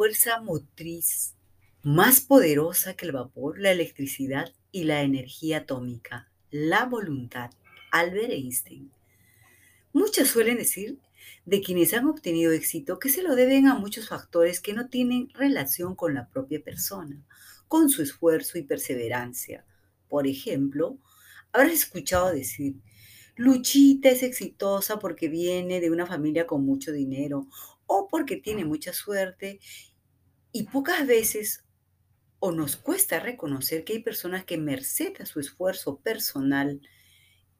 fuerza motriz más poderosa que el vapor, la electricidad y la energía atómica, la voluntad. Albert Einstein. Muchos suelen decir de quienes han obtenido éxito que se lo deben a muchos factores que no tienen relación con la propia persona, con su esfuerzo y perseverancia. Por ejemplo, habrás escuchado decir, Luchita es exitosa porque viene de una familia con mucho dinero o porque tiene mucha suerte y pocas veces o nos cuesta reconocer que hay personas que merced a su esfuerzo personal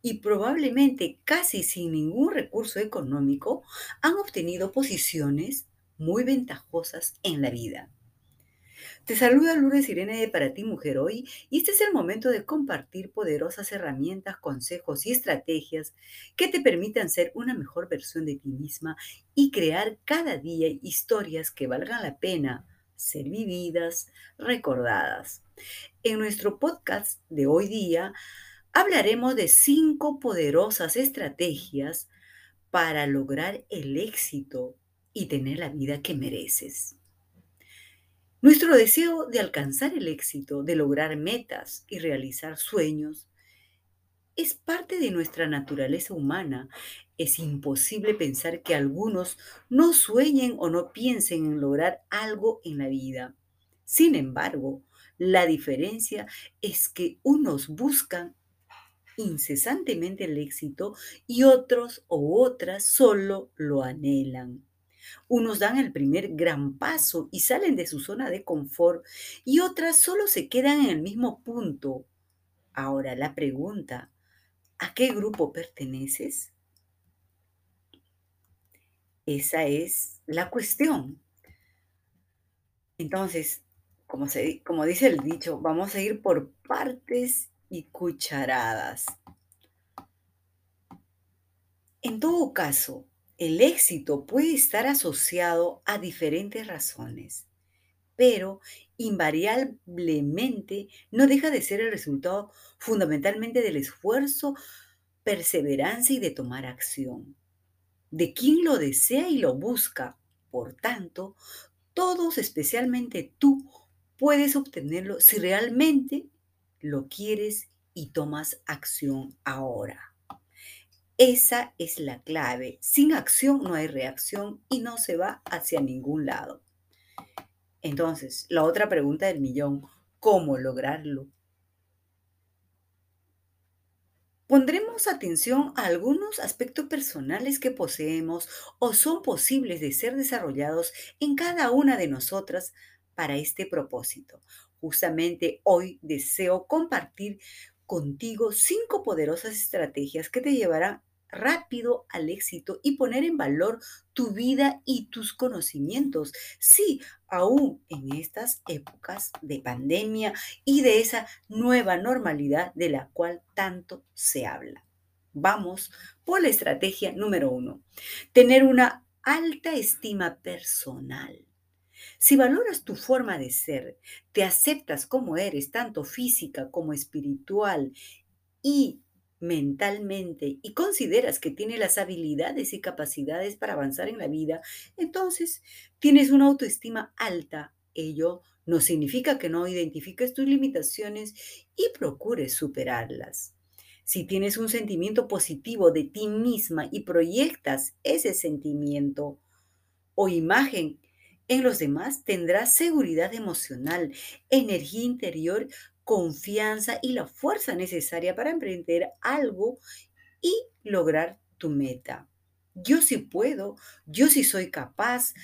y probablemente casi sin ningún recurso económico han obtenido posiciones muy ventajosas en la vida. Te saluda Lourdes Irene de Para ti Mujer hoy y este es el momento de compartir poderosas herramientas, consejos y estrategias que te permitan ser una mejor versión de ti misma y crear cada día historias que valgan la pena ser vividas, recordadas. En nuestro podcast de hoy día hablaremos de cinco poderosas estrategias para lograr el éxito y tener la vida que mereces. Nuestro deseo de alcanzar el éxito, de lograr metas y realizar sueños, es parte de nuestra naturaleza humana. Es imposible pensar que algunos no sueñen o no piensen en lograr algo en la vida. Sin embargo, la diferencia es que unos buscan incesantemente el éxito y otros o otras solo lo anhelan. Unos dan el primer gran paso y salen de su zona de confort y otras solo se quedan en el mismo punto. Ahora la pregunta, ¿a qué grupo perteneces? Esa es la cuestión. Entonces, como, se, como dice el dicho, vamos a ir por partes y cucharadas. En todo caso, el éxito puede estar asociado a diferentes razones, pero invariablemente no deja de ser el resultado fundamentalmente del esfuerzo, perseverancia y de tomar acción. De quien lo desea y lo busca, por tanto, todos, especialmente tú, puedes obtenerlo si realmente lo quieres y tomas acción ahora. Esa es la clave. Sin acción no hay reacción y no se va hacia ningún lado. Entonces, la otra pregunta del millón, ¿cómo lograrlo? Pondremos atención a algunos aspectos personales que poseemos o son posibles de ser desarrollados en cada una de nosotras para este propósito. Justamente hoy deseo compartir contigo cinco poderosas estrategias que te llevarán rápido al éxito y poner en valor tu vida y tus conocimientos. Sí, aún en estas épocas de pandemia y de esa nueva normalidad de la cual tanto se habla. Vamos por la estrategia número uno. Tener una alta estima personal. Si valoras tu forma de ser, te aceptas como eres, tanto física como espiritual y mentalmente, y consideras que tienes las habilidades y capacidades para avanzar en la vida, entonces tienes una autoestima alta. Ello no significa que no identifiques tus limitaciones y procures superarlas. Si tienes un sentimiento positivo de ti misma y proyectas ese sentimiento o imagen en los demás tendrás seguridad emocional, energía interior, confianza y la fuerza necesaria para emprender algo y lograr tu meta. Yo sí puedo, yo sí soy capaz,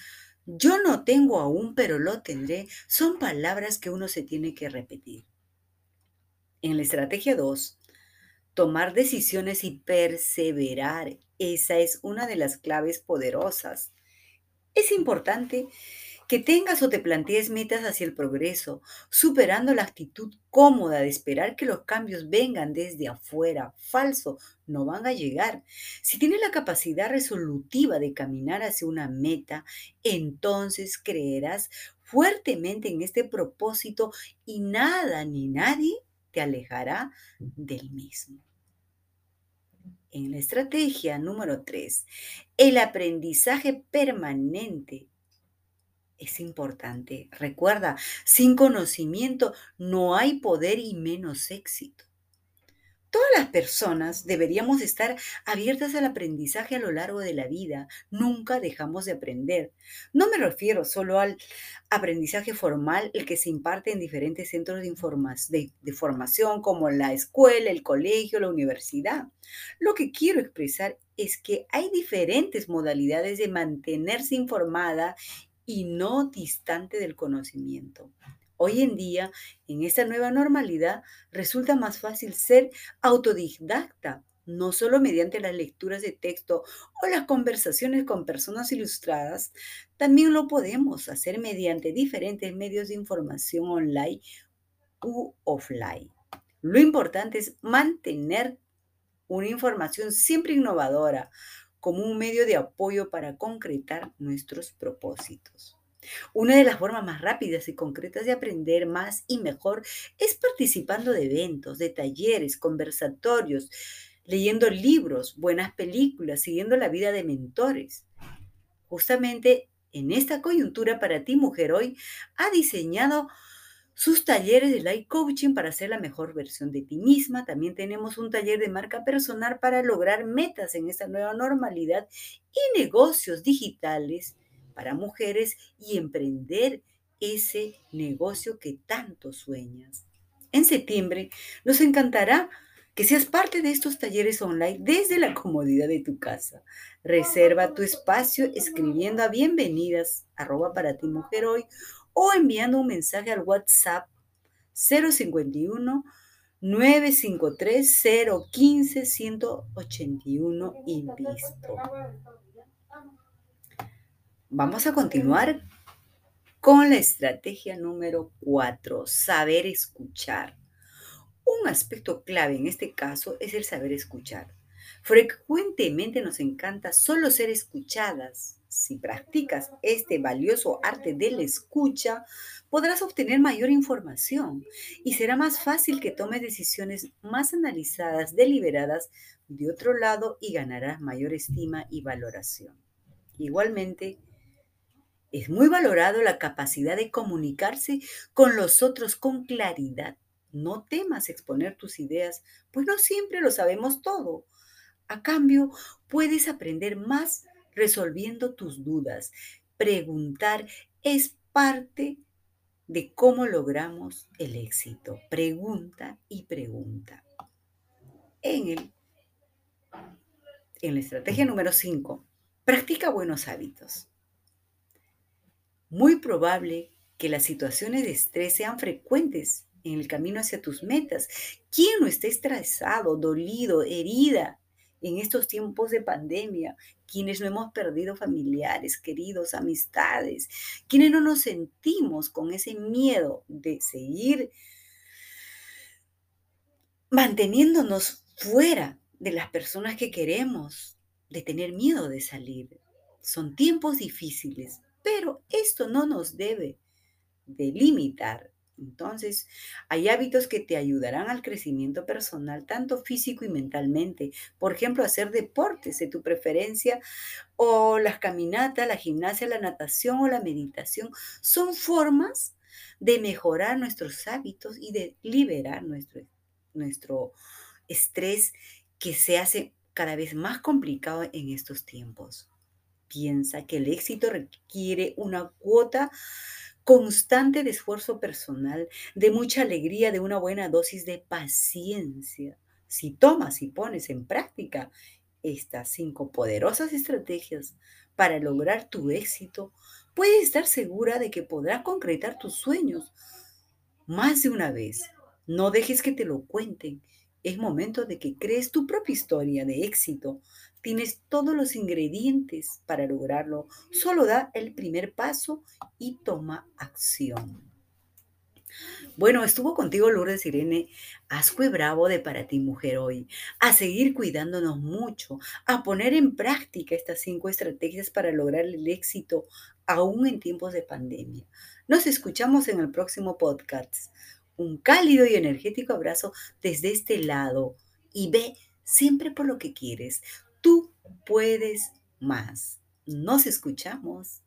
yo no tengo aún, pero lo tendré, son palabras que uno se tiene que repetir. En la estrategia 2, tomar decisiones y perseverar. Esa es una de las claves poderosas es importante que tengas o te plantees metas hacia el progreso, superando la actitud cómoda de esperar que los cambios vengan desde afuera. Falso, no van a llegar. Si tienes la capacidad resolutiva de caminar hacia una meta, entonces creerás fuertemente en este propósito y nada ni nadie te alejará del mismo en la estrategia número 3, el aprendizaje permanente. Es importante. Recuerda, sin conocimiento no hay poder y menos éxito. Todas las personas deberíamos estar abiertas al aprendizaje a lo largo de la vida. Nunca dejamos de aprender. No me refiero solo al aprendizaje formal, el que se imparte en diferentes centros de, de, formación como la escuela, el colegio, la universidad. Lo que quiero expresar es que hay diferentes modalidades de mantenerse informada y no distante del conocimiento. Hoy en día, en esta nueva normalidad, resulta más fácil ser autodidacta, no solo mediante las lecturas de texto o las conversaciones con personas ilustradas, también lo podemos hacer mediante diferentes medios de información online u offline. Lo importante es mantener una información siempre innovadora como un medio de apoyo para concretar nuestros propósitos. Una de las formas más rápidas y concretas de aprender más y mejor es participando de eventos, de talleres, conversatorios, leyendo libros, buenas películas, siguiendo la vida de mentores. Justamente en esta coyuntura para ti, mujer, hoy ha diseñado sus talleres de life coaching para ser la mejor versión de ti misma. También tenemos un taller de marca personal para lograr metas en esta nueva normalidad y negocios digitales para mujeres y emprender ese negocio que tanto sueñas. En septiembre nos encantará que seas parte de estos talleres online desde la comodidad de tu casa. Reserva tu espacio escribiendo a bienvenidas arroba para ti mujer hoy o enviando un mensaje al WhatsApp 051 953 015 181 y listo. Vamos a continuar con la estrategia número 4, saber escuchar. Un aspecto clave en este caso es el saber escuchar. Frecuentemente nos encanta solo ser escuchadas. Si practicas este valioso arte de la escucha, podrás obtener mayor información y será más fácil que tomes decisiones más analizadas, deliberadas de otro lado y ganarás mayor estima y valoración. Igualmente, es muy valorado la capacidad de comunicarse con los otros con claridad. No temas exponer tus ideas, pues no siempre lo sabemos todo. A cambio, puedes aprender más resolviendo tus dudas. Preguntar es parte de cómo logramos el éxito. Pregunta y pregunta. En, el, en la estrategia número 5, practica buenos hábitos. Muy probable que las situaciones de estrés sean frecuentes en el camino hacia tus metas. ¿Quién no está estresado, dolido, herida en estos tiempos de pandemia, quienes no hemos perdido familiares, queridos, amistades, quienes no nos sentimos con ese miedo de seguir manteniéndonos fuera de las personas que queremos, de tener miedo de salir. Son tiempos difíciles, pero esto no nos debe delimitar entonces, hay hábitos que te ayudarán al crecimiento personal, tanto físico y mentalmente. Por ejemplo, hacer deportes de tu preferencia o las caminatas, la gimnasia, la natación o la meditación son formas de mejorar nuestros hábitos y de liberar nuestro, nuestro estrés que se hace cada vez más complicado en estos tiempos. Piensa que el éxito requiere una cuota constante de esfuerzo personal, de mucha alegría, de una buena dosis de paciencia. Si tomas y pones en práctica estas cinco poderosas estrategias para lograr tu éxito, puedes estar segura de que podrás concretar tus sueños más de una vez. No dejes que te lo cuenten. Es momento de que crees tu propia historia de éxito Tienes todos los ingredientes para lograrlo. Solo da el primer paso y toma acción. Bueno, estuvo contigo Lourdes Irene Ascue Bravo de Para ti Mujer hoy. A seguir cuidándonos mucho, a poner en práctica estas cinco estrategias para lograr el éxito aún en tiempos de pandemia. Nos escuchamos en el próximo podcast un cálido y energético abrazo desde este lado y ve siempre por lo que quieres. Tú puedes más. Nos escuchamos.